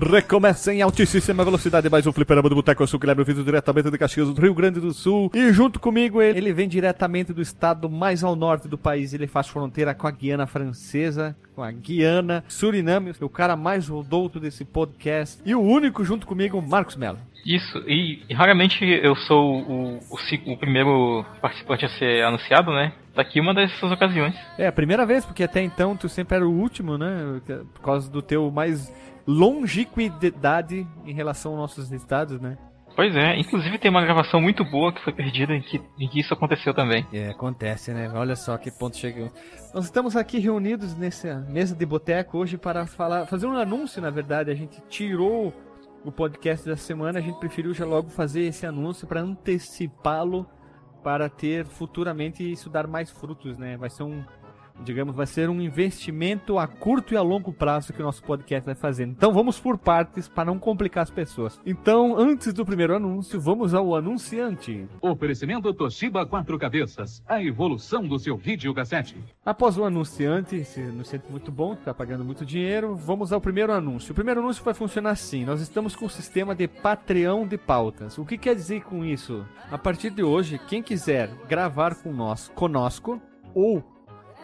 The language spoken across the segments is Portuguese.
Recomeça em altíssima velocidade mais um fliperama do Boteco. Eu sou o Guilherme Vitor, diretamente de Caxias do Rio Grande do Sul. E junto comigo ele, ele vem diretamente do estado mais ao norte do país. Ele faz fronteira com a Guiana Francesa, com a Guiana, Suriname. O cara mais rodouto desse podcast. E o único junto comigo, Marcos Mello. Isso, e, e raramente eu sou o, o, o, primeiro participante a ser anunciado, né? Daqui uma dessas ocasiões. É, a primeira vez, porque até então tu sempre era o último, né? Por causa do teu mais longevidade em relação aos nossos estados, né? Pois é, inclusive tem uma gravação muito boa que foi perdida em que, em que isso aconteceu também. É, acontece, né? Olha só que ponto chegou. Nós estamos aqui reunidos nessa mesa de boteco hoje para falar, fazer um anúncio, na verdade. A gente tirou o podcast da semana, a gente preferiu já logo fazer esse anúncio para antecipá-lo para ter futuramente isso dar mais frutos, né? Vai ser um digamos, vai ser um investimento a curto e a longo prazo que o nosso podcast vai fazendo. Então vamos por partes para não complicar as pessoas. Então, antes do primeiro anúncio, vamos ao anunciante. Oferecimento Toshiba Quatro Cabeças, a evolução do seu videocassete. Após o anunciante, esse anunciante muito bom, está pagando muito dinheiro, vamos ao primeiro anúncio. O primeiro anúncio vai funcionar assim: nós estamos com o sistema de Patreon de pautas. O que quer dizer com isso? A partir de hoje, quem quiser gravar com nós, conosco, ou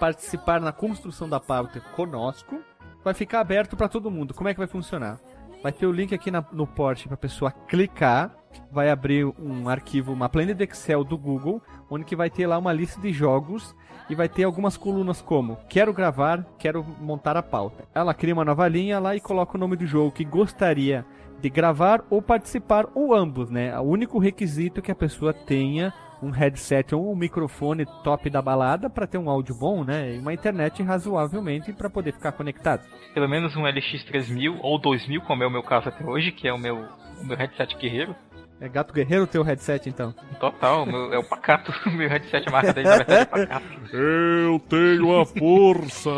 participar na construção da pauta conosco, vai ficar aberto para todo mundo. Como é que vai funcionar? Vai ter o link aqui na, no porte para a pessoa clicar, vai abrir um arquivo, uma planilha de Excel do Google, onde que vai ter lá uma lista de jogos e vai ter algumas colunas como quero gravar, quero montar a pauta. Ela cria uma nova linha lá e coloca o nome do jogo que gostaria de gravar ou participar ou ambos, né? O único requisito que a pessoa tenha um headset ou um microfone top da balada para ter um áudio bom, né? E uma internet razoavelmente para poder ficar conectado. Pelo menos um LX3000 ou 2000, como é o meu caso até hoje, que é o meu, o meu headset guerreiro. É gato guerreiro o teu headset, então? Total, meu, é o pacato. meu headset, a marca dele na verdade é pacato. Eu tenho a força!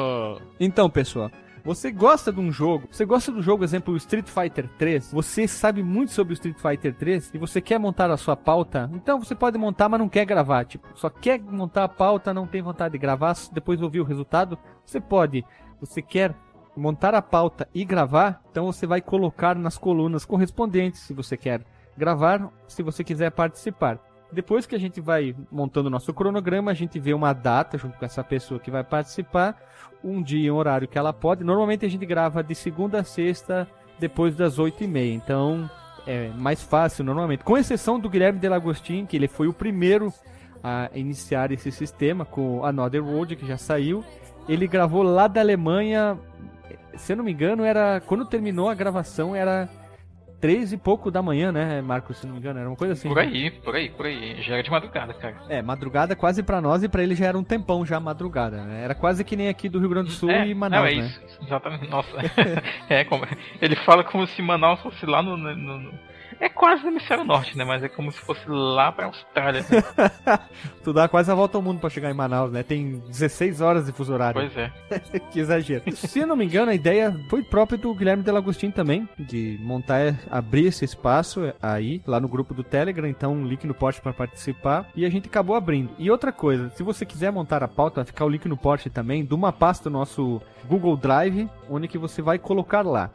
então, pessoal, você gosta de um jogo, você gosta do jogo, exemplo, Street Fighter 3, você sabe muito sobre o Street Fighter 3 e você quer montar a sua pauta, então você pode montar, mas não quer gravar, tipo, só quer montar a pauta, não tem vontade de gravar, depois ouvir o resultado, você pode. Você quer montar a pauta e gravar, então você vai colocar nas colunas correspondentes se você quer gravar, se você quiser participar. Depois que a gente vai montando o nosso cronograma, a gente vê uma data junto com essa pessoa que vai participar, um dia, um horário que ela pode. Normalmente a gente grava de segunda a sexta, depois das oito e meia. Então é mais fácil normalmente. Com exceção do Guilherme Delagostin, que ele foi o primeiro a iniciar esse sistema com Another World, que já saiu. Ele gravou lá da Alemanha, se eu não me engano, era quando terminou a gravação era três e pouco da manhã, né, Marcos, se não me engano, era uma coisa assim. Por aí, por aí, por aí. Já era de madrugada, cara. É, madrugada quase pra nós e pra ele já era um tempão já madrugada, né? Era quase que nem aqui do Rio Grande do Sul é, e Manaus, não, é né? Isso, exatamente, nossa. é, como, ele fala como se Manaus fosse lá no, no, no é quase no hemisfério norte, né? Mas é como se fosse lá pra Austrália. Né? tu dá quase a volta ao mundo pra chegar em Manaus, né? Tem 16 horas de fuso horário. Pois é. que exagero. Se eu não me engano, a ideia foi própria do Guilherme Delagostin também, de montar, abrir esse espaço aí, lá no grupo do Telegram, então um link no post para participar, e a gente acabou abrindo. E outra coisa, se você quiser montar a pauta, vai ficar o link no post também, de uma pasta do nosso Google Drive, onde que você vai colocar lá.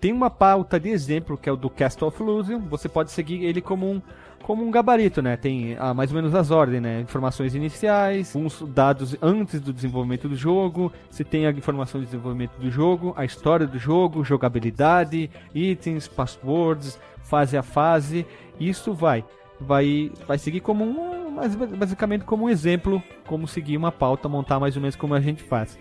Tem uma pauta de exemplo que é o do Cast of Illusion. Você pode seguir ele como um, como um gabarito, né? Tem ah, mais ou menos as ordens, né? Informações iniciais, uns dados antes do desenvolvimento do jogo, se tem a informação de desenvolvimento do jogo, a história do jogo, jogabilidade, itens, passwords, fase a fase. Isso vai vai vai seguir como um, basicamente como um exemplo, como seguir uma pauta, montar mais ou menos como a gente faz.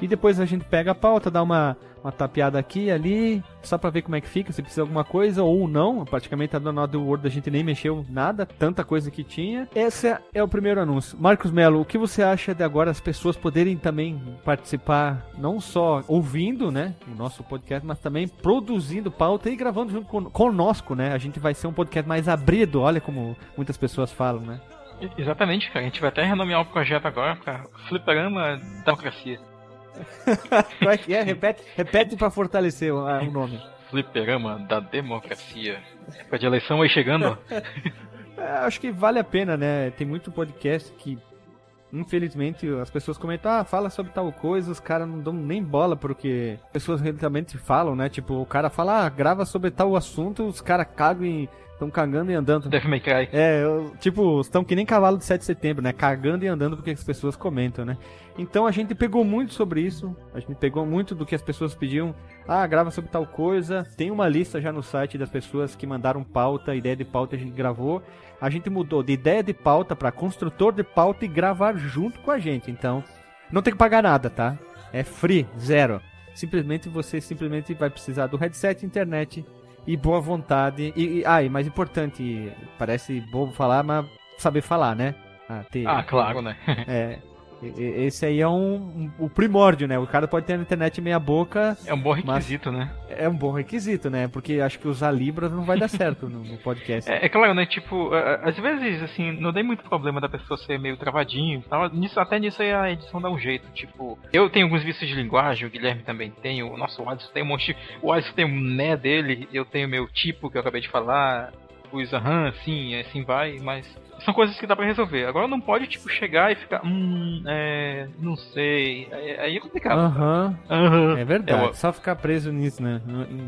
E depois a gente pega a pauta, dá uma, uma tapeada aqui e ali, só pra ver como é que fica, se precisa de alguma coisa ou não. Praticamente a Donald Word a gente nem mexeu nada, tanta coisa que tinha. Esse é o primeiro anúncio. Marcos Melo, o que você acha de agora as pessoas poderem também participar, não só ouvindo, né, o nosso podcast, mas também produzindo pauta e gravando junto con conosco, né? A gente vai ser um podcast mais abrido, olha como muitas pessoas falam, né? Exatamente, cara. A gente vai até renomear o projeto agora para Fliperama Democracia. Como é que é? Repete, repete pra fortalecer o, o nome. Fliperama da democracia. Época de eleição aí chegando. é, acho que vale a pena, né? Tem muito podcast que infelizmente, as pessoas comentam, ah, fala sobre tal coisa, os caras não dão nem bola porque pessoas realmente falam, né? Tipo, o cara fala, ah, grava sobre tal assunto, os caras cagam e estão cagando e andando. Devil May Cry. É, eu- tipo, estão que nem cavalo de 7 de setembro, né? Cagando e andando porque as pessoas comentam, né? Então a gente pegou muito sobre isso, a gente pegou muito do que as pessoas pediam. Ah, grava sobre tal coisa. Tem uma lista já no site das pessoas que mandaram pauta, ideia de pauta a gente gravou. A gente mudou de ideia de pauta para construtor de pauta e gravar junto com a gente. Então, não tem que pagar nada, tá? É free, zero. Simplesmente você simplesmente vai precisar do headset, internet e boa vontade. E, e ah, e mais importante, parece bobo falar, mas saber falar, né? Ah, ter, Ah, claro, né? É. Esse aí é um, um- o primórdio, né? O cara pode ter a internet meia boca, É um bom requisito, né? é um bom requisito, né? Porque acho que usar Libras não vai dar certo no, no podcast. É, é claro, né? Tipo, é, às vezes, assim, não tem muito problema da pessoa ser meio travadinho tal. Nisso, até nisso aí a edição dá um jeito. Tipo, eu tenho alguns vícios de linguagem, o Guilherme também tem. O nosso Alisson tem um monte. O Alisson tem um né dele, eu tenho meu tipo que eu acabei de falar. Os aham, assim, assim vai, mas. São coisas que dá pra resolver. Agora não pode, tipo, chegar e ficar. Hum, é. Não sei. Aí aí é complicado. Aham, Aham. é verdade. É, Só ficar preso nisso, né?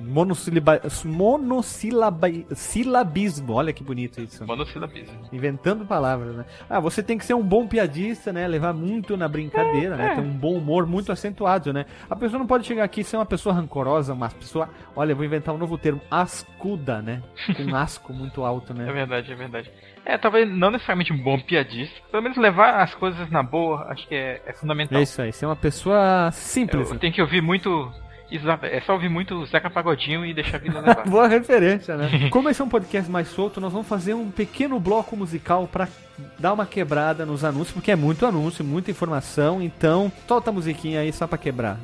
Monossiliba... Monossilaba... Silabismo. Olha que bonito isso. Monossilabismo. Inventando palavras, né? Ah, você tem que ser um bom piadista, né? Levar muito na brincadeira, né? é. Ter um bom humor muito acentuado, né? A pessoa não pode chegar aqui e ser uma pessoa rancorosa, uma pessoa, olha, eu vou inventar um novo termo, ascuda, né? Com um asco muito alto, É né? verdade, é verdade. É, talvez não necessariamente um bom piadista, pelo menos levar as coisas na boa, acho que é, é fundamental. É isso aí, ser uma pessoa simples. Tenho que ouvir muito. É só ouvir muito Zeca Pagodinho e deixar a vida levar. Boa referência, né? Como esse é um podcast mais solto, nós vamos fazer um pequeno bloco musical pra dar uma quebrada nos anúncios, porque é muito anúncio, muita informação, então solta a musiquinha aí só pra quebrar.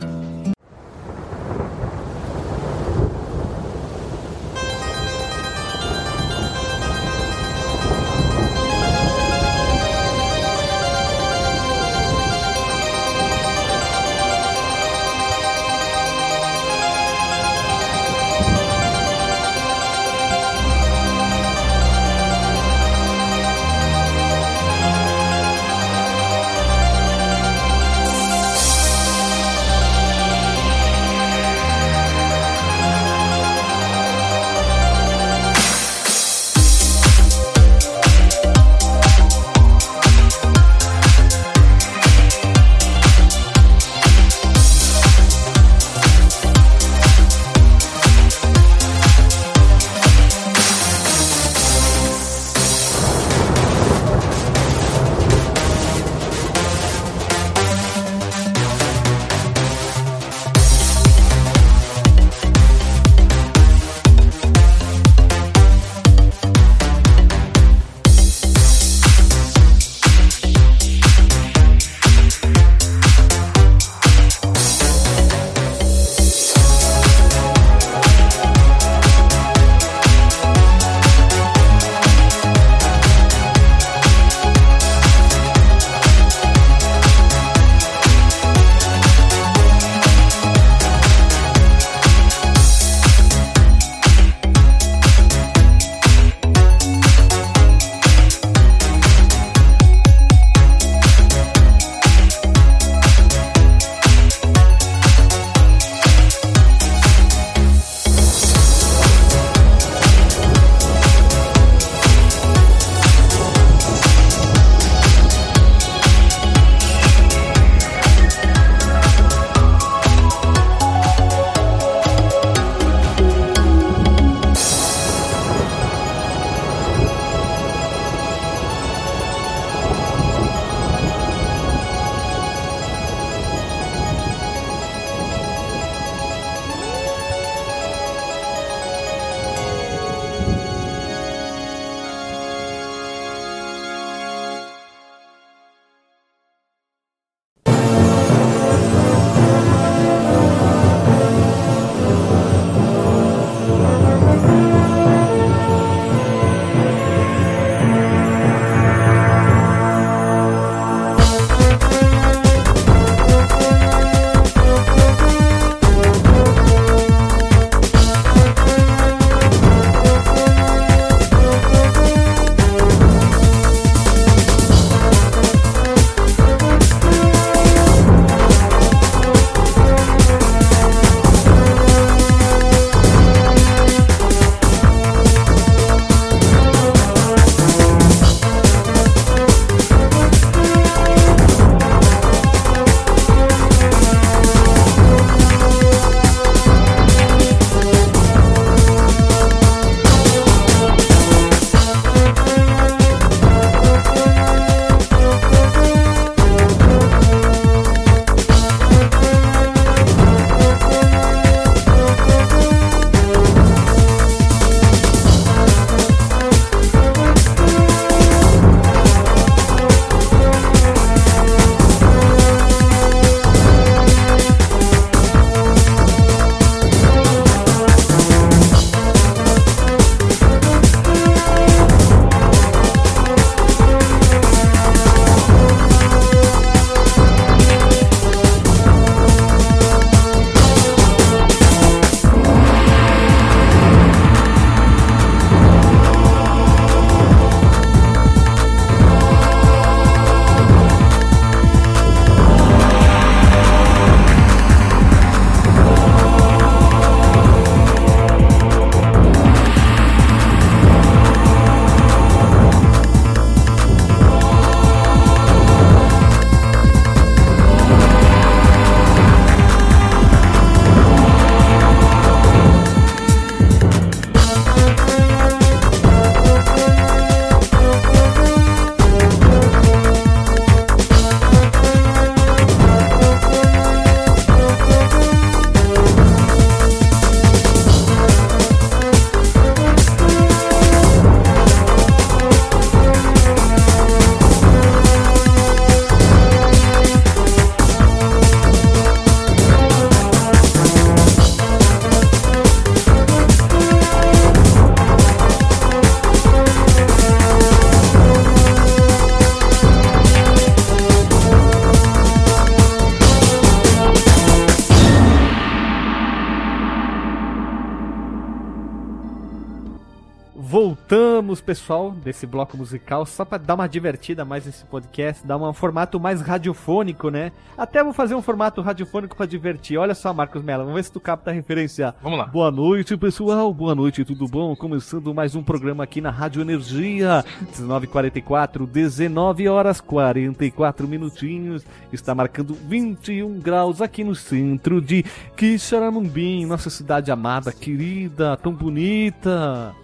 Voltamos, pessoal, desse bloco musical, só para dar uma divertida mais nesse podcast, dar um formato mais radiofônico, né? Até vou fazer um formato radiofônico para divertir. Olha só, Marcos Mello, vamos ver se tu capta a referência. Vamos lá. Boa noite, pessoal. Boa noite, tudo bom? Começando mais um programa aqui na Rádio Energia. 19h44, 19 horas 44 minutinhos. Está marcando 21 graus aqui no centro de Quixaramubim, nossa cidade amada, querida, tão bonita.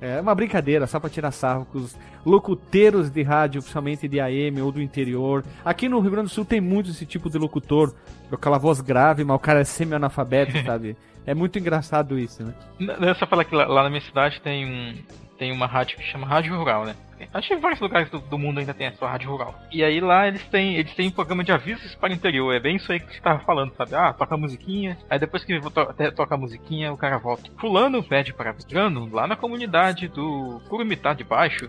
É uma brincadeira, só pra tirar sarro com os locuteiros de rádio, principalmente de AM ou do interior. Aqui no Rio Grande do Sul tem muito esse tipo de locutor, com aquela voz grave, mas o cara é semi-analfabeto, sabe? É muito engraçado isso, né? N- Só falar que lá, lá na minha cidade tem um tem uma rádio que chama Rádio Rural, né? Acho que vários lugares do, do mundo ainda tem a sua rádio rural. E aí lá eles têm eles têm um programa de avisos para o interior. É bem isso aí que você tava falando, sabe? Ah, toca a musiquinha. Aí depois que to toca a musiquinha, o cara volta. Fulano pede para Vitrano, lá na comunidade do Curumitá de Baixo,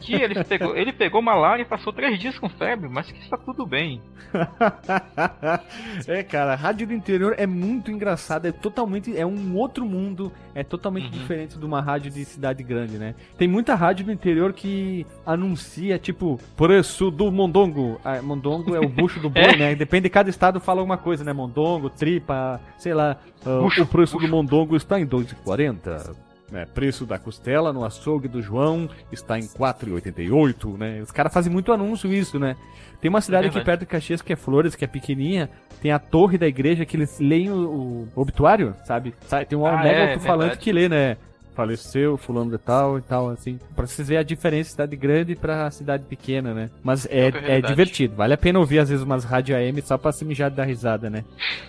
que ele pegou, ele pegou malária e passou três dias com febre, mas que está tudo bem. é, cara, a rádio do interior é muito engraçada, é totalmente. É um outro mundo, é totalmente Uhum. diferente de uma rádio de cidade grande, né? Tem muita rádio do interior que anuncia, tipo, preço do mondongo. Ah, mondongo é o bucho do boi, É. né? Depende de cada estado fala alguma coisa, né? Mondongo, tripa, sei lá. Ah, Bucho, o preço bucho. do mondongo está em 2,40. É, preço da costela no açougue do João está em 4,88, né? Os caras fazem muito anúncio isso, né? Tem uma cidade aqui verdade. perto de Caxias que é Flores, que é pequenininha, tem a torre da igreja que eles leem o, o obituário, sabe? Tem um Ah, mega é, alto-falante verdade. que lê, né? Faleceu, fulano de tal e tal, assim. Pra vocês verem a diferença de cidade grande pra cidade pequena, né? Mas é, É é divertido. Vale a pena ouvir, às vezes, umas rádio AM só pra se mijar dar risada, né?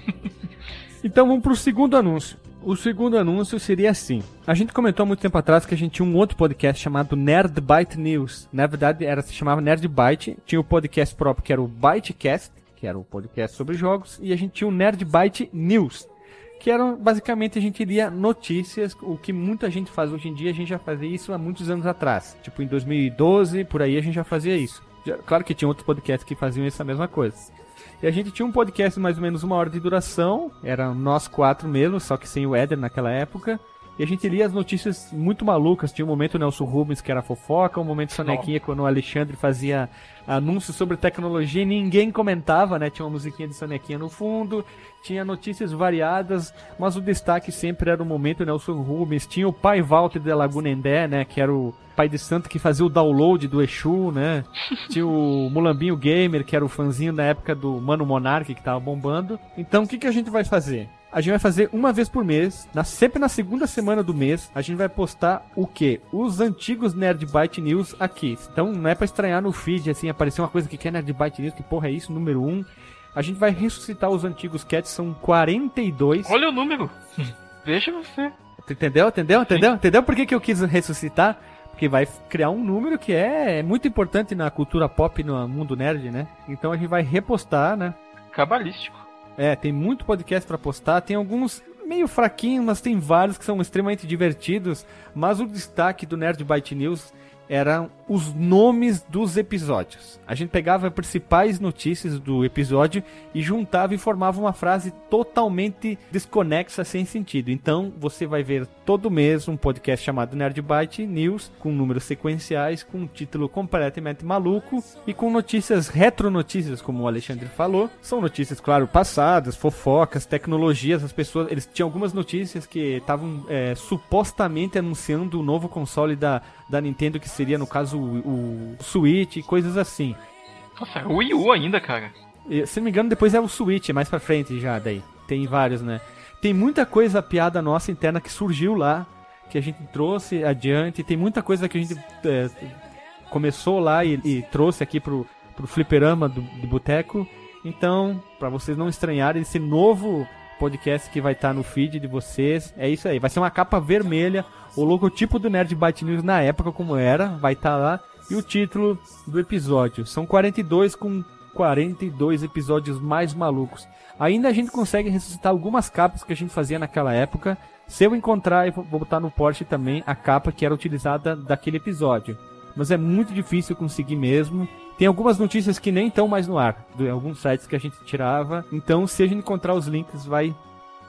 Então vamos pro segundo anúncio. O segundo anúncio seria assim. A gente comentou há muito tempo atrás que a gente tinha um outro podcast chamado Nerd Byte News. Na verdade, era, se chamava Nerd Byte. Tinha o podcast próprio que era o Bytecast, que era o podcast sobre jogos. E a gente tinha o Nerd Byte News, que era basicamente a gente lia notícias, o que muita gente faz hoje em dia, a gente já fazia isso há muitos anos atrás. Tipo em 2012, por aí a gente já fazia isso. Claro que tinha outros podcasts que faziam essa mesma coisa. E a gente tinha um podcast de mais ou menos uma hora de duração, era nós quatro mesmo, só que sem o Éder naquela época. E a gente lia as notícias muito malucas. Tinha um momento Nelson Rubens que era fofoca, um momento Sonequinha quando o Alexandre fazia anúncios sobre tecnologia e ninguém comentava, né? Tinha uma musiquinha de Sonequinha no fundo, tinha notícias variadas, mas o destaque sempre era o momento Nelson Rubens. Tinha o pai Walter de Lagunendé, né? Que era o pai de santo que fazia o download do Exu, né? Tinha o Mulambinho Gamer, que era o fãzinho da época do Mano Monark, que tava bombando. Então, o que, que a gente vai fazer? A gente vai fazer uma vez por mês, na- sempre na segunda semana do mês, a gente vai postar o quê? Os antigos Nerd Byte News aqui. Então, não é pra estranhar no feed, assim, aparecer uma coisa que quer Nerd Byte News, que porra é isso? Número 1. A gente vai ressuscitar os antigos cats, são 42. Olha o número. Veja você. Entendeu? Entendeu? Entendeu? Entendeu por que, que eu quis ressuscitar? Porque vai criar um número que é muito importante na cultura pop, no mundo nerd, né? Então a gente vai repostar, né? Cabalístico. É, tem muito podcast pra postar, tem alguns meio fraquinhos, mas tem vários que são extremamente divertidos. Mas o destaque do Nerd Byte News eram os nomes dos episódios. A gente pegava as principais notícias do episódio e juntava e formava uma frase totalmente desconexa, sem sentido. Então você vai ver todo mês um podcast chamado Nerd Byte News, com números sequenciais, com um título completamente maluco e com notícias retronotícias, como o Alexandre falou. São notícias, claro, passadas, fofocas, tecnologias. As pessoas, eles tinham algumas notícias que estavam é, supostamente anunciando o novo console da, da Nintendo, que seria no caso o, Switch e coisas assim. Nossa, é o Wii U ainda, cara. Se não me engano, depois é o Switch, mais pra frente já, daí. Tem vários, né? Tem muita coisa, piada nossa interna que surgiu lá, que a gente trouxe adiante. Tem muita coisa que a gente é, começou lá e, e trouxe aqui pro, pro fliperama do, do boteco. Então, pra vocês não estranharem, esse novo podcast que vai estar no feed de vocês, é isso aí. Vai ser uma capa vermelha, o logotipo do Nerd Byte News na época como era, vai estar lá. E o título do episódio. São 42 com 42 episódios mais malucos. Ainda a gente consegue ressuscitar algumas capas que a gente fazia naquela época. Se eu encontrar, eu vou botar no Porsche também a capa que era utilizada daquele episódio. Mas é muito difícil conseguir mesmo. Tem algumas notícias que nem estão mais no ar, de alguns sites que a gente tirava. Então, se a gente encontrar os links, vai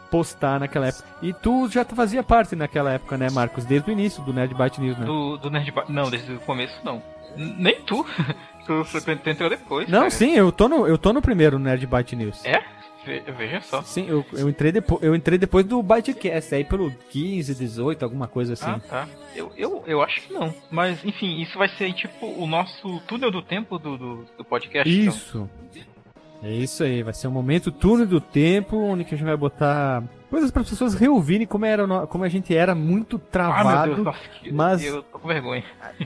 postar naquela época. E tu já fazia parte naquela época, né, Marcos? Desde o início do Nerd Byte News, né? Do, do Nerd Byte... Não, desde o começo não. N nem tu. tu, tu entrou depois. Não, cara. sim, eu tô, no, eu tô no primeiro Nerd Byte News. É? Veja só. Sim, eu, eu, entrei depois, eu entrei depois do Bytecast, aí pelo 15, 18, alguma coisa assim. Ah, tá. Eu, eu, eu acho que não. Mas, enfim, isso vai ser tipo o nosso túnel do tempo do, do, do podcast. então. Isso. É isso aí, vai ser um momento túnel do tempo, onde que a gente vai botar coisas para as pessoas reouvirem como, era, como a gente era muito Ah, travado. Deus, nossa, mas- eu tô com vergonha.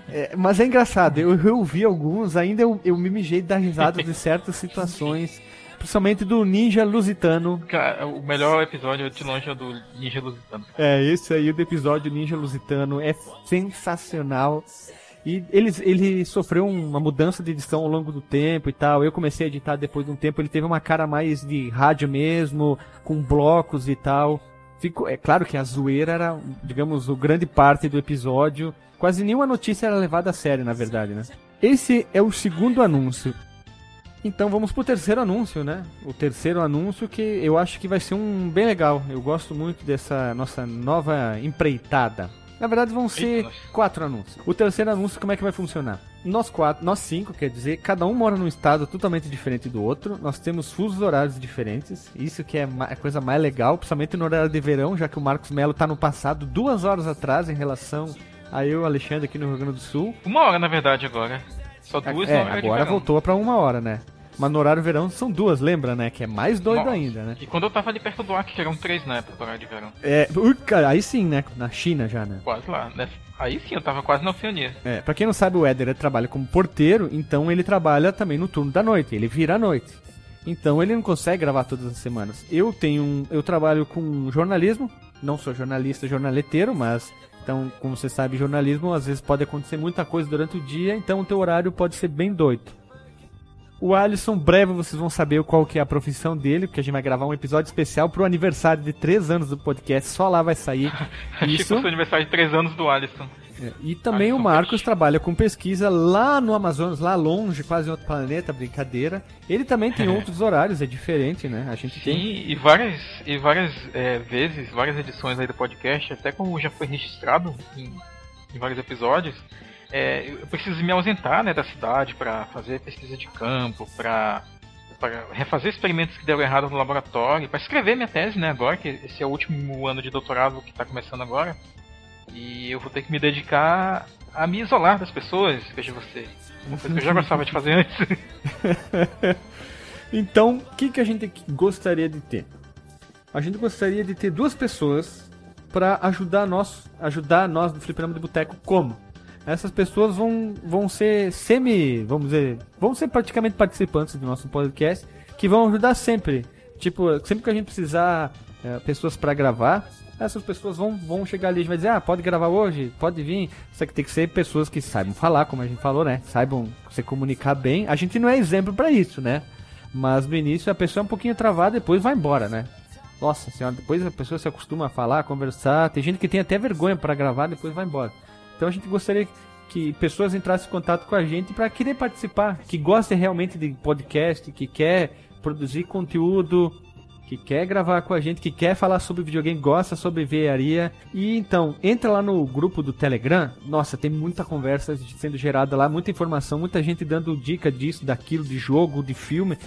É, mas é engraçado, eu reouvi alguns, ainda eu, eu me mijei dar risada de certas situações, principalmente do Ninja Lusitano. Cara, o melhor episódio de longe é do Ninja Lusitano. É, esse aí do episódio Ninja Lusitano é sensacional. E ele, ele sofreu uma mudança de edição ao longo do tempo e tal. Eu comecei a editar depois de um tempo, ele teve uma cara mais de rádio mesmo, com blocos e tal. Ficou, é claro que a zoeira era, digamos, o grande parte do episódio. Quase nenhuma notícia era levada a sério, na verdade, né? Esse é o segundo anúncio. Então vamos pro terceiro anúncio, né? O terceiro anúncio que eu acho que vai ser um bem legal. Eu gosto muito dessa nossa nova empreitada. Na verdade vão ser quatro anúncios. O terceiro anúncio como é que vai funcionar? Nós quatro, nós cinco, quer dizer, cada um mora num estado totalmente diferente do outro. Nós temos fusos horários diferentes. Isso que é a coisa mais legal, principalmente no horário de verão, já que o Marcos Melo tá no passado duas horas atrás em relação a eu, Alexandre, aqui no Rio Grande do Sul. Uma hora, na verdade, agora. Só duas é, agora voltou pra uma hora, né? Mas no horário verão são duas, lembra, né? Que é mais doido Nossa. ainda, né? E quando eu tava ali perto do Acre, eram três na época do horário de verão. É, ui, cara, aí sim, né? Na China já, né? Quase lá. né? Aí sim, eu tava quase na Oceania. É, pra quem não sabe, o Éder trabalha como porteiro, então ele trabalha também no turno da noite, ele vira à noite. Então ele não consegue gravar todas as semanas. Eu tenho um, eu trabalho com jornalismo, não sou jornalista, jornaleteiro, mas então, como você sabe, jornalismo às vezes pode acontecer muita coisa durante o dia, então o teu horário pode ser bem doido. O Alisson, breve vocês vão saber qual que é a profissão dele, porque a gente vai gravar um episódio especial pro aniversário de 3 anos do podcast, só lá vai sair Tipo isso. o seu aniversário de três anos do Alisson. É, E também Alisson o Marcos Peixe. trabalha com pesquisa lá no Amazonas, lá longe, quase em outro planeta, brincadeira. Ele também tem outros horários, é diferente, né? A gente tem. Sim, e várias, e várias é, vezes, várias edições aí do podcast, até como já foi registrado em, em vários episódios, é, eu preciso me ausentar né, da cidade para fazer pesquisa de campo, para refazer experimentos que deram errado no laboratório, para escrever minha tese, né, agora, que esse é o último ano de doutorado que está começando agora. E eu vou ter que me dedicar a me isolar das pessoas, veja você. Uma coisa que eu já gostava de fazer antes. Então, o que, que a gente gostaria de ter? A gente gostaria de ter duas pessoas para ajudar nós, ajudar nós do Fliperama de Boteco como? Essas pessoas vão, vão ser semi, vamos dizer, vão ser praticamente participantes do nosso podcast, que vão ajudar sempre. Tipo, sempre que a gente precisar é, pessoas para gravar, essas pessoas vão, vão chegar ali e vai dizer, ah, pode gravar hoje, pode vir. Só que tem que ser pessoas que saibam falar, como a gente falou, né? Saibam se comunicar bem. A gente não é exemplo para isso, né? Mas no início a pessoa é um pouquinho travada, depois vai embora, né? Nossa senhora, depois a pessoa se acostuma a falar, a conversar. Tem gente que tem até vergonha para gravar, depois vai embora. Então a gente gostaria que pessoas entrassem em contato com a gente para querer participar, que gostem realmente de podcast, que quer produzir conteúdo, que quer gravar com a gente, que quer falar sobre videogame, gosta sobre veiaria. E então, entra lá no grupo do Telegram. Nossa, tem muita conversa sendo gerada lá, muita informação, muita gente dando dica disso, daquilo, de jogo, de filme.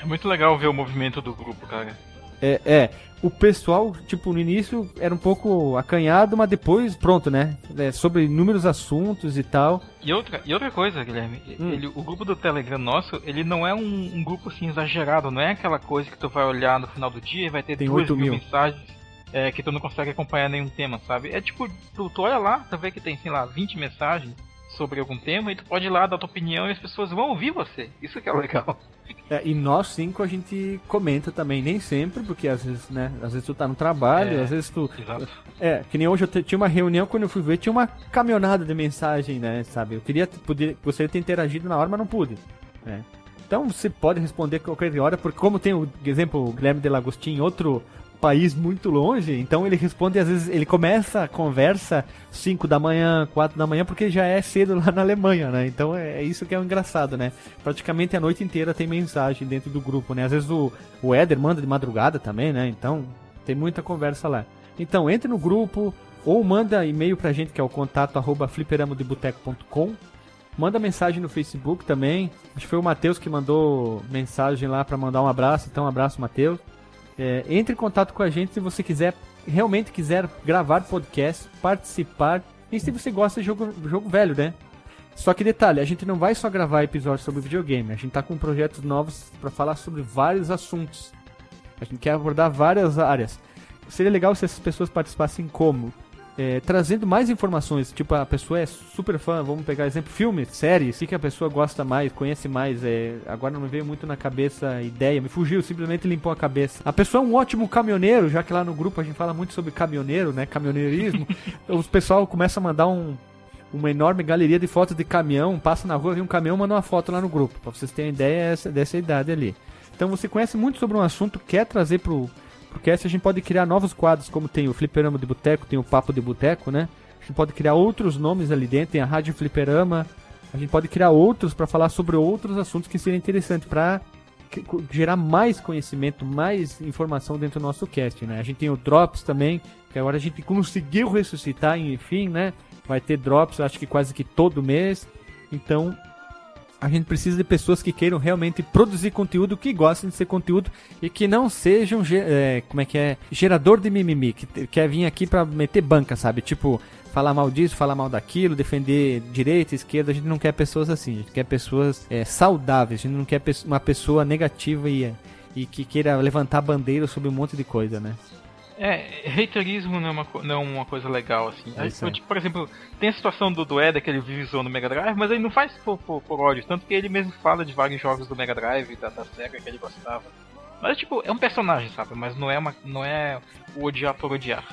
É muito legal ver o movimento do grupo, cara. É, é, o pessoal, tipo, no início era um pouco acanhado, mas depois, pronto, né? É, sobre inúmeros assuntos e tal. E outra, e outra coisa, Guilherme, Hum. ele, o grupo do Telegram nosso, ele não é um, um grupo assim exagerado, não é aquela coisa que tu vai olhar no final do dia e vai ter Tem duas 8 mil, mil. mensagens é, que tu não consegue acompanhar nenhum tema, sabe? É tipo, tu, tu olha lá, tu vê que tem, sei lá, 20 mensagens sobre algum tema e tu pode ir lá dar tua opinião e as pessoas vão ouvir você. Isso que é legal. É, e nós cinco a gente comenta também, nem sempre, porque às vezes, né? Às vezes tu tá no trabalho, É. às vezes tu. Exato. É, que nem hoje eu tinha uma reunião, quando eu fui ver, tinha uma caminhonada de mensagem, né? Sabe? Eu queria poder, gostaria de ter interagido na hora, mas não pude. né? Então você pode responder qualquer hora, porque como tem o exemplo, o Guilherme de Lagostin, outro país muito longe, então ele responde, às vezes, ele começa a conversa 5 da manhã, 4 da manhã, porque já é cedo lá na Alemanha, né? Então é, é isso que é o engraçado, né? Praticamente a noite inteira tem mensagem dentro do grupo, né? Às vezes o, o Éder manda de madrugada também, né? Então tem muita conversa lá. Então entre no grupo ou manda e-mail pra gente que é o contato arroba fliperamodebuteco.com Manda mensagem no Facebook também. Acho que foi o Matheus que mandou mensagem lá para mandar um abraço. Então, um abraço, Matheus. É, entre em contato com a gente se você quiser, realmente quiser gravar podcast, participar. E se você gosta de jogo, jogo velho, né? Só que detalhe, a gente não vai só gravar episódios sobre videogame. A gente tá com projetos novos para falar sobre vários assuntos. A gente quer abordar várias áreas. Seria legal se essas pessoas participassem como? É, trazendo mais informações. Tipo, a pessoa é super fã, vamos pegar exemplo, filme, série, o que a pessoa gosta mais, conhece mais. É, agora não me veio muito na cabeça a ideia, me fugiu, simplesmente limpou a cabeça. A pessoa é um ótimo caminhoneiro, já que lá no grupo a gente fala muito sobre caminhoneiro, né? Caminhoneirismo. o pessoal começa a mandar um, uma enorme galeria de fotos de caminhão, passa na rua, vê um caminhão, manda uma foto lá no grupo, pra vocês terem ideia dessa, dessa idade ali. Então você conhece muito sobre um assunto, quer trazer pro essa a gente pode criar novos quadros, como tem o Fliperama de Boteco, tem o Papo de Boteco, né? A gente pode criar outros nomes ali dentro, tem a Rádio Fliperama. A gente pode criar outros para falar sobre outros assuntos que seriam interessantes para gerar mais conhecimento, mais informação dentro do nosso cast, né? A gente tem o Drops também, que agora a gente conseguiu ressuscitar, enfim, né? Vai ter Drops, acho que quase que todo mês. Então, a gente precisa de pessoas que queiram realmente produzir conteúdo, que gostem de ser conteúdo e que não sejam, é, como é que é, gerador de mimimi, que quer vir aqui para meter banca, sabe? Tipo, falar mal disso, falar mal daquilo, defender direita, esquerda, a gente não quer pessoas assim, a gente quer pessoas é, saudáveis, a gente não quer uma pessoa negativa e, e que queira levantar bandeira sobre um monte de coisa, né? É, haterismo não é uma, não é uma coisa legal, assim. É Aí, tipo, por exemplo, tem a situação do, do Eda que ele visou no Mega Drive, mas ele não faz por, por, por, ódio, tanto que ele mesmo fala de vários jogos do Mega Drive, da, da SEGA que ele gostava. Mas, tipo, é um personagem, sabe? Mas não é, uma, não é o odiar por odiar.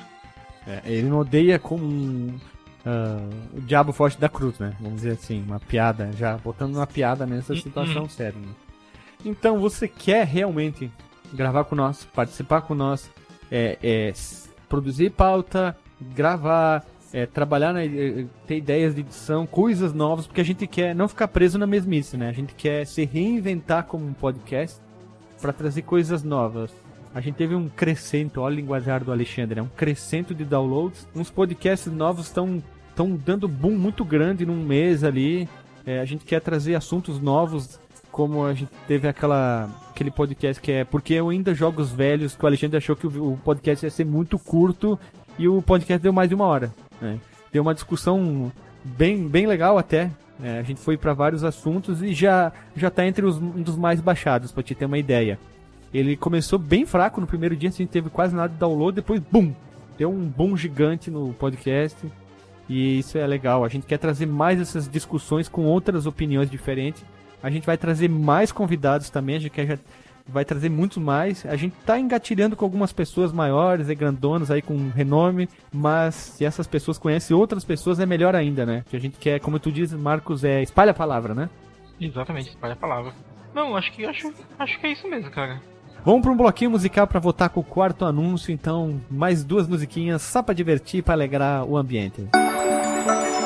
É, ele não odeia como um, uh, o diabo forte da cruz, né? Vamos dizer assim, uma piada, já botando uma piada nessa hum, situação hum. séria. Né? Então, você quer realmente gravar com nós, participar com nós, é, é, produzir pauta, gravar, é, trabalhar, na, é, ter ideias de edição, coisas novas, porque a gente quer não ficar preso na mesmice, né? A gente quer se reinventar como um podcast para trazer coisas novas. A gente teve um crescento, olha o linguajar do Alexandre, né? um crescento de downloads. Uns podcasts novos estão estão dando boom muito grande num mês ali. É, a gente quer trazer assuntos novos como a gente teve aquela aquele podcast que é porque eu ainda jogo os velhos, que o Alexandre achou que o, podcast ia ser muito curto e o podcast deu mais de uma hora. Né? Deu uma discussão bem, bem legal até. Né? A gente foi para vários assuntos e já já tá entre os, um dos mais baixados, para te ter uma ideia. Ele começou bem fraco no primeiro dia, a gente teve quase nada de download, depois, bum! Deu um boom gigante no podcast. E isso é legal. A gente quer trazer mais essas discussões com outras opiniões diferentes a gente vai trazer mais convidados também, a gente quer já vai trazer muitos mais. A gente tá engatilhando com algumas pessoas maiores e grandonas aí com renome, mas se essas pessoas conhecem outras pessoas é melhor ainda, né? Que a gente quer, como tu diz, Marcos, é espalha a palavra, né? Exatamente, espalha a palavra. Não, acho que acho, acho que é isso mesmo, cara. Vamos para um bloquinho musical para votar com o quarto anúncio, então mais duas musiquinhas só para divertir, para alegrar o ambiente. Música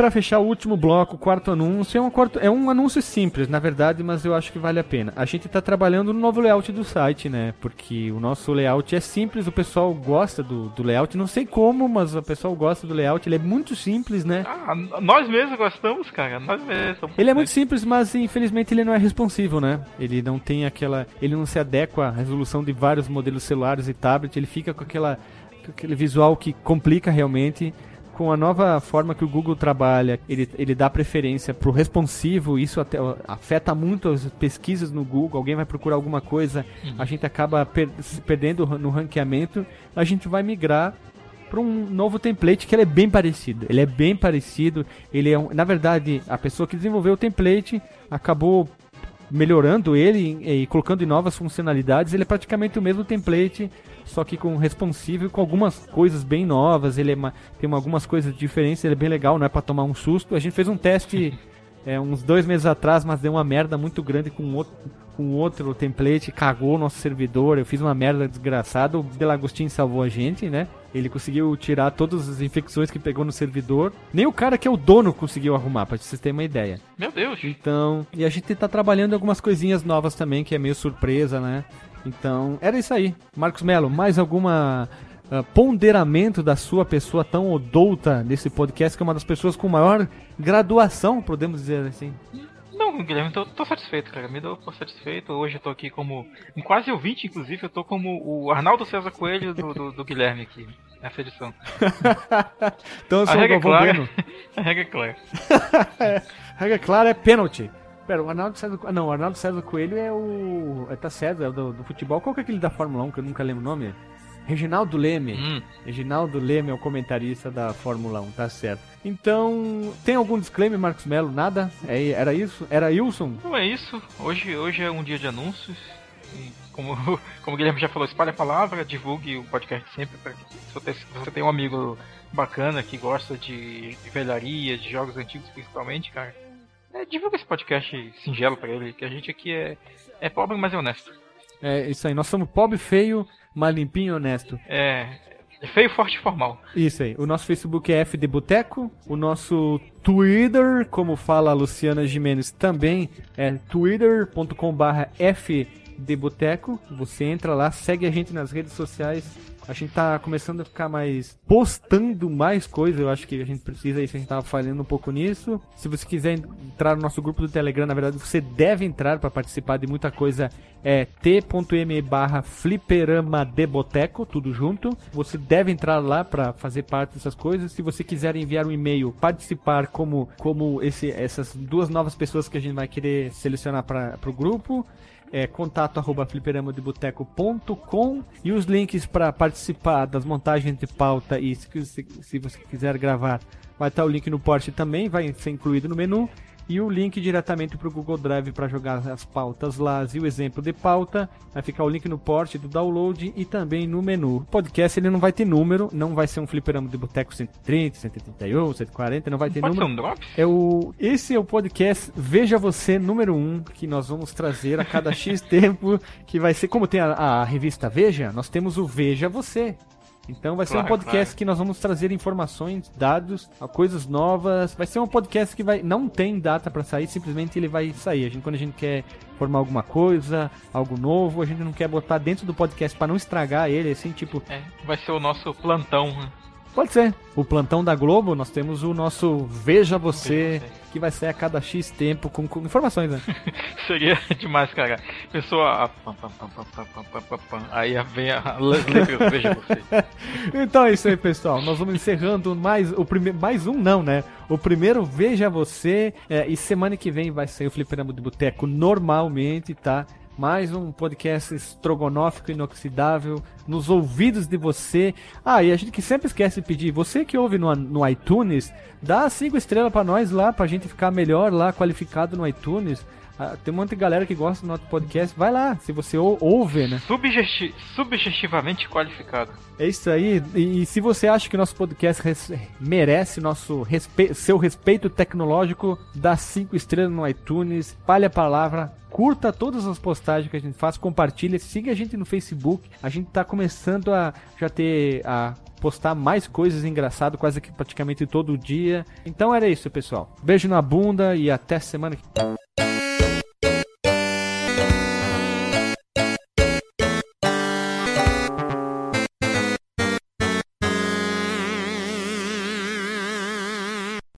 para fechar o último bloco, o quarto anúncio, é um, quarto, é um anúncio simples, na verdade, mas eu acho que vale a pena. A gente está trabalhando no novo layout do site, né? Porque o nosso layout é simples, o pessoal gosta do, do layout, não sei como, mas o pessoal gosta do layout, ele é muito simples, né? Ah, nós mesmos gostamos, cara, nós mesmos. Ele é muito simples, mas infelizmente ele não é responsivo, né? Ele não tem aquela, ele não se adequa à resolução de vários modelos celulares e tablet, ele fica com aquela com aquele visual que complica realmente com a nova forma que o Google trabalha, ele, ele dá preferência para o responsivo, isso até afeta muito as pesquisas no Google, alguém vai procurar alguma coisa, uhum. a gente acaba per se perdendo no ranqueamento, a gente vai migrar para um novo template que ele é bem parecido. Ele é bem parecido, ele é um, na verdade, a pessoa que desenvolveu o template acabou melhorando ele e, e colocando em novas funcionalidades, ele é praticamente o mesmo template só que com responsivo e com algumas coisas bem novas. Ele é uma, tem algumas coisas diferentes, ele é bem legal, não é para tomar um susto. A gente fez um teste é, uns dois meses atrás, mas deu uma merda muito grande com outro, com outro template, cagou o nosso servidor. Eu fiz uma merda desgraçada. O Delagostin salvou a gente, né? Ele conseguiu tirar todas as infecções que pegou no servidor. Nem o cara que é o dono conseguiu arrumar, pra vocês terem uma ideia. Meu Deus! Então, e a gente tá trabalhando algumas coisinhas novas também, que é meio surpresa, né? Então, era isso aí. Marcos Melo, mais alguma uh, ponderamento da sua pessoa tão odouta nesse podcast, que é uma das pessoas com maior graduação, podemos dizer assim? Não, Guilherme, tô, tô satisfeito, cara. Me dou por satisfeito. Hoje eu tô aqui como. Quase ouvinte, inclusive, eu tô como o Arnaldo César Coelho do, do, do Guilherme aqui, nessa edição. então eu sou a regra o clara, A regra é clara. a regra clara é pênalti. Pera, o Arnaldo César. Não, o Arnaldo César Coelho é o. É, tá César, é do, do futebol. Qual que é aquele da Fórmula 1 que eu nunca lembro o nome? Reginaldo Leme. Hum. Reginaldo Leme é o comentarista da Fórmula 1, tá certo. Então, tem algum disclaimer, Marcos Melo? Nada? É, era isso? Era Wilson? Não é isso. Hoje, hoje é um dia de anúncios. E como, como o Guilherme já falou, espalhe a palavra, divulgue o podcast sempre. Pra, se, você, se você tem um amigo bacana que gosta de, de velharia, de jogos antigos principalmente, cara é, divulga esse podcast singelo pra ele, que a gente aqui é, é pobre, mas é honesto. É isso aí, nós somos pobre, feio, mas limpinho e honesto. É, é feio, forte e formal. Isso aí. O nosso Facebook é FD Boteco. O nosso Twitter, como fala a Luciana Jimenez, também é twitter.com/barra FDBoteco. Você entra lá, segue a gente nas redes sociais a gente tá começando a ficar mais postando mais coisas. Eu acho que a gente precisa isso. A gente tava falhando um pouco nisso. Se você quiser entrar no nosso grupo do Telegram, na verdade você deve entrar para participar de muita coisa. É t.me barra fliperama de boteco, tudo junto. Você deve entrar lá para fazer parte dessas coisas. Se você quiser enviar um e-mail, participar como, como esse, essas duas novas pessoas que a gente vai querer selecionar para o grupo é contato arroba fliperamadeboteco.com e os links para participar das montagens de pauta e se, se, se, você quiser gravar vai estar o link no post também, vai ser incluído no menu e o link diretamente para o Google Drive para jogar as pautas lá e o exemplo de pauta. Vai ficar o link no port do download e também no menu. O podcast ele não vai ter número, não vai ser um fliperama de boteco 130, 131, 140, não vai ter Pode número. Ser um drop? É o, esse é o podcast Veja Você número 1 que nós vamos trazer a cada X tempo, que vai ser como tem a, a revista Veja, nós temos o Veja Você. Então vai claro, ser um podcast claro. que nós vamos trazer informações, dados, coisas novas. Vai ser um podcast que vai não tem data para sair, simplesmente ele vai sair. A gente quando a gente quer formar alguma coisa, algo novo, a gente não quer botar dentro do podcast para não estragar ele, assim, tipo, é, vai ser o nosso plantão. Né? Pode ser. O plantão da Globo, nós temos o nosso Veja Você, que vai ser a cada X tempo com, com informações, né? Seria demais, cara. Pessoa. Aí vem a letra Veja Você. então é isso aí, pessoal. Nós vamos encerrando mais o primeiro. Mais um não, né? O primeiro Veja Você. É, e semana que vem vai sair o Fliperama de Boteco normalmente, tá? Mais um podcast estrogonófico inoxidável nos ouvidos de você. Ah, e a gente que sempre esquece de pedir, você que ouve no, no iTunes, dá cinco estrelas para nós lá, pra gente ficar melhor lá, qualificado no iTunes. Ah, tem um monte de galera que gosta do nosso podcast. Vai lá, se você ou, ouve, né? Subjeti subjetivamente qualificado. É isso aí. E, e, se você acha que nosso podcast merece nosso respe seu respeito tecnológico, dá cinco estrelas no iTunes, espalhe a palavra, curta todas as postagens que a gente faz, compartilha, siga a gente no Facebook. A gente está começando a já ter a postar mais coisas engraçadas quase que praticamente todo dia. Então era isso, pessoal. Beijo na bunda e até semana que